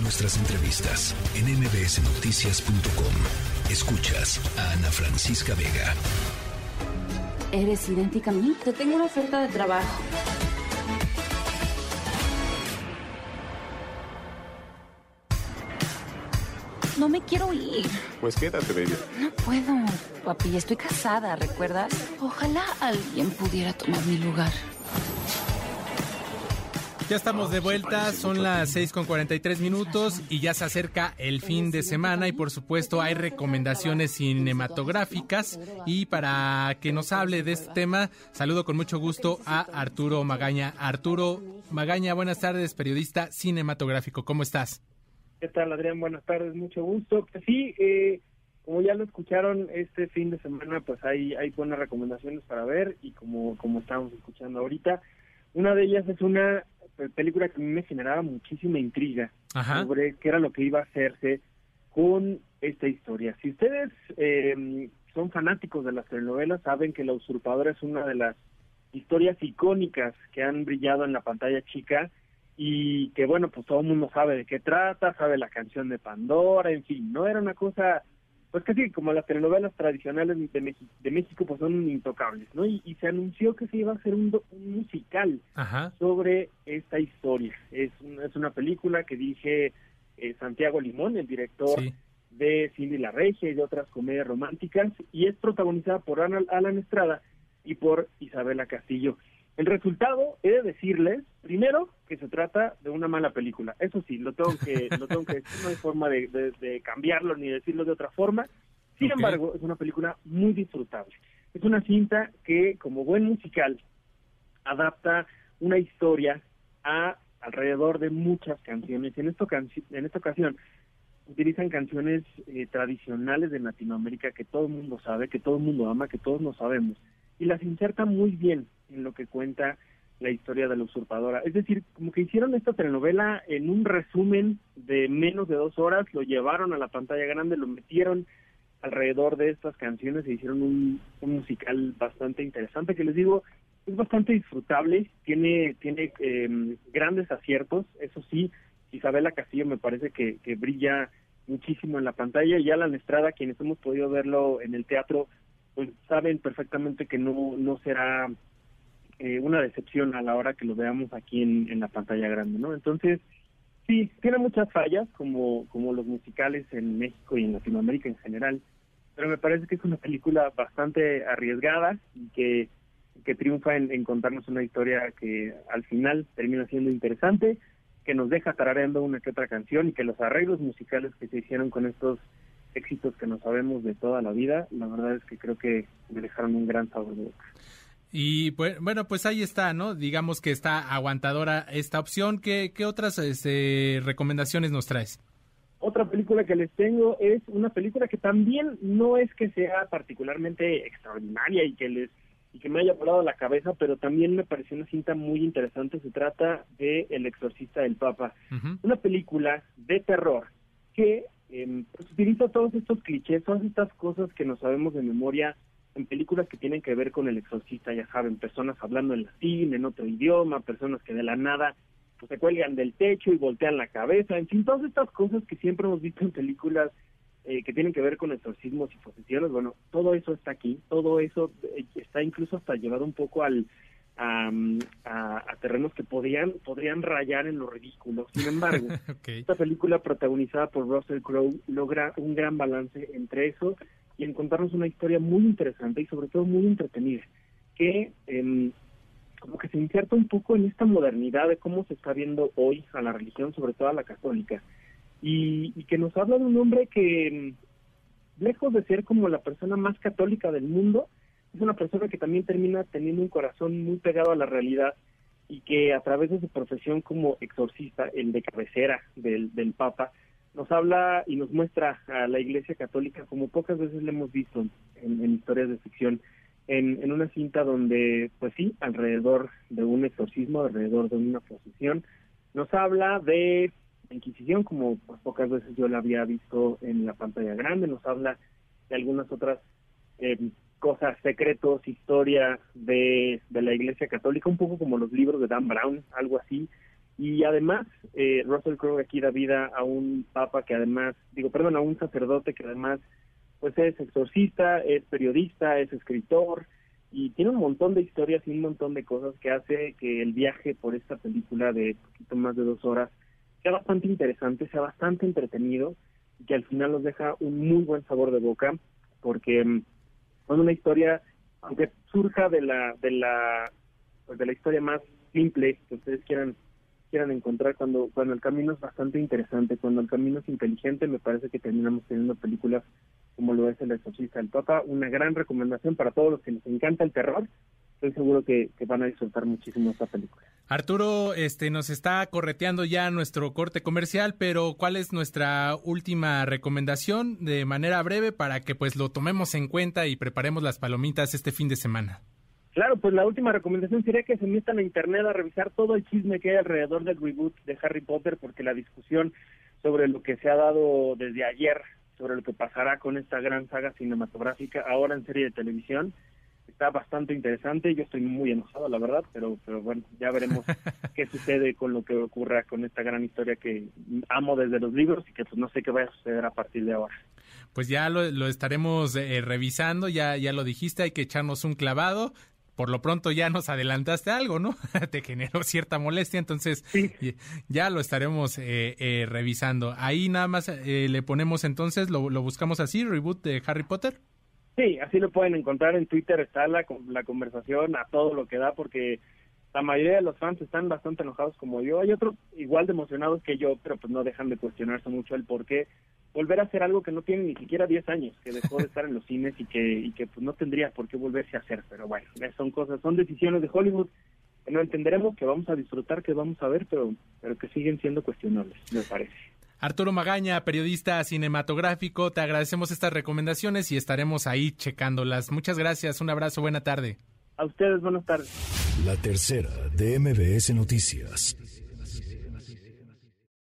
nuestras entrevistas en mbsnoticias.com. Escuchas a Ana Francisca Vega. Eres idéntica a mí. Te tengo una oferta de trabajo. No me quiero ir. Pues quédate, baby. No puedo, papi. Estoy casada, ¿recuerdas? Ojalá alguien pudiera tomar mi lugar. Ya estamos de vuelta, son las 6 con 43 minutos y ya se acerca el fin de semana y por supuesto hay recomendaciones cinematográficas y para que nos hable de este tema, saludo con mucho gusto a Arturo Magaña. Arturo Magaña, buenas tardes, periodista cinematográfico, ¿cómo estás? ¿Qué tal, Adrián? Buenas tardes, mucho gusto. Pues sí, eh, como ya lo escucharon, este fin de semana pues hay, hay buenas recomendaciones para ver y como, como estamos escuchando ahorita, una de ellas es una película que a mí me generaba muchísima intriga sobre qué era lo que iba a hacerse con esta historia. Si ustedes eh, son fanáticos de las telenovelas, saben que La Usurpadora es una de las historias icónicas que han brillado en la pantalla chica y que bueno, pues todo el mundo sabe de qué trata, sabe la canción de Pandora, en fin, no era una cosa pues casi como las telenovelas tradicionales de, México, de México pues son intocables, ¿no? Y, se anunció que se iba a hacer un, musical sobre esta historia. Es, es una película que dije eh, Santiago Limón, el director de Cindy la Regia y de otras comedias románticas, y es protagonizada por Alan Estrada y por Isabela Castillo. El resultado, he de decirles, primero, que se trata de una mala película. Eso sí, lo tengo que, lo tengo que decir, no hay forma de, cambiarlo ni decirlo de otra forma. Sin embargo, es una película muy disfrutable. Es una cinta que, como buen musical, adapta una historia a alrededor de muchas canciones. En, esto, en esta ocasión utilizan canciones eh, tradicionales de Latinoamérica que todo el mundo sabe, que todo el mundo ama, que todos no sabemos y las inserta muy bien en lo que cuenta la historia de la usurpadora. Es decir, como que hicieron esta telenovela en un resumen de menos de dos horas, lo llevaron a la pantalla grande, lo metieron alrededor de estas canciones e hicieron un, musical bastante interesante que les digo es bastante disfrutable, tiene tiene em, grandes aciertos, eso sí, Isabela Castillo me parece que, que brilla muchísimo en la pantalla y Alan Estrada, quienes hemos podido verlo en el teatro, pues saben perfectamente que no, no será eh, una decepción a la hora que lo veamos aquí en, en la pantalla grande, ¿no? Entonces, sí, tiene muchas fallas, como, como los musicales en México y en Latinoamérica en general, pero me parece que es una película bastante arriesgada y que, que triunfa en, en contarnos una historia que al final termina siendo interesante, que nos deja tarareando una que otra canción y que los arreglos musicales que se hicieron con estos éxitos que no sabemos de toda la vida, la verdad es que creo que me dejaron un gran sabor de boca. Y pues, bueno, pues ahí está, ¿no? Digamos que está aguantadora esta opción. ¿Qué, qué otras este, recomendaciones nos traes? Otra película que les tengo es una película que también no es que sea particularmente extraordinaria y que les y que me haya volado la cabeza, pero también me pareció una cinta muy interesante. Se trata de El exorcista del Papa, una película de terror que eh, pues utiliza todos estos clichés, todas estas cosas que no sabemos de memoria en películas que tienen que ver con el exorcista, ya saben, personas hablando en latín, en otro idioma, personas que de la nada pues, se cuelgan del techo y voltean la cabeza, en fin, todas estas cosas que siempre hemos visto en películas eh, que tienen que ver con exorcismos y posesiones, bueno, todo eso está aquí, todo eso eh, está incluso hasta llevado un poco al a, terrenos que podrían podrían rayar en lo ridículo. Sin embargo, esta película protagonizada por Russell Crowe logra un gran balance entre eso y encontrarnos una historia muy interesante y sobre todo muy entretenida, que em, como que se inserta un poco en esta modernidad de cómo se está viendo hoy a la religión, sobre todo a la católica, y, y que nos habla de un hombre que, em, lejos de ser como la persona más católica del mundo, es una persona que también termina teniendo un corazón muy pegado a la realidad y que a través de su profesión como exorcista, el de cabecera del, del Papa, nos habla y nos muestra a la Iglesia Católica como pocas veces le hemos visto en, historias de ficción, en, una cinta donde, pues sí, alrededor de un exorcismo, alrededor de una procesión, nos habla de Inquisición, como pues, pocas veces yo la había visto en la pantalla grande, nos habla de algunas otras eh, cosas, secretos, historia de, de la Iglesia Católica, un poco como los libros de Dan Brown, algo así. Y además, eh, Russell Crowe aquí da vida a un papa que además, digo, perdón, a un sacerdote que además, pues es exorcista, es periodista, es escritor y tiene un montón de historias y un montón de cosas que hace que el viaje por esta película de poquito más de dos horas sea bastante interesante, sea bastante entretenido y que al final nos deja un muy buen sabor de boca porque mm, es una historia, aunque surja de la de la pues de la historia más simple que ustedes quieran quieran encontrar cuando cuando el camino es bastante interesante, cuando el camino es inteligente, me parece que terminamos teniendo películas como lo es El Exorcista del Papa, una gran recomendación para todos los que les encanta el terror. Estoy seguro que, que van a disfrutar muchísimo esta película. Arturo, este nos está correteando ya nuestro corte comercial, pero ¿cuál es nuestra última recomendación de manera breve para que pues lo tomemos en cuenta y preparemos las palomitas este fin de semana? Claro, pues la última recomendación sería que se metan a internet a revisar todo el chisme que hay alrededor del reboot de Harry Potter, porque la discusión sobre lo que se ha dado desde ayer, sobre lo que pasará con esta gran saga cinematográfica, ahora en serie de televisión, está bastante interesante. Yo estoy muy enojado, la verdad, pero, pero bueno, ya veremos qué sucede con lo que ocurra con esta gran historia que amo desde los libros y que pues no sé qué vaya a suceder a partir de ahora. Pues ya lo, lo estaremos eh, revisando, ya, ya lo dijiste, hay que echarnos un clavado por lo pronto ya nos adelantaste algo, ¿no? Te generó cierta molestia, entonces ya lo estaremos eh, eh, revisando. Ahí nada más eh, le ponemos entonces, lo, lo, buscamos así, reboot de Harry Potter. Sí, así lo pueden encontrar en Twitter, está la, la conversación a todo lo que da, porque la mayoría de los fans están bastante enojados como yo. Hay otros igual de emocionados que yo, pero pues no dejan de cuestionarse mucho el por qué volver a hacer algo que no tiene ni siquiera 10 años, que dejó de estar en los cines y que, y que pues no tendría por qué volverse a hacer. Pero bueno, son cosas, son decisiones de Hollywood que no entenderemos, que vamos a disfrutar, que vamos a ver, pero, pero que siguen siendo cuestionables, me parece. Arturo Magaña, periodista cinematográfico, te agradecemos estas recomendaciones y estaremos ahí checándolas. Muchas gracias, un abrazo, buena tarde. A ustedes, buenas tardes. La tercera de MBS Noticias.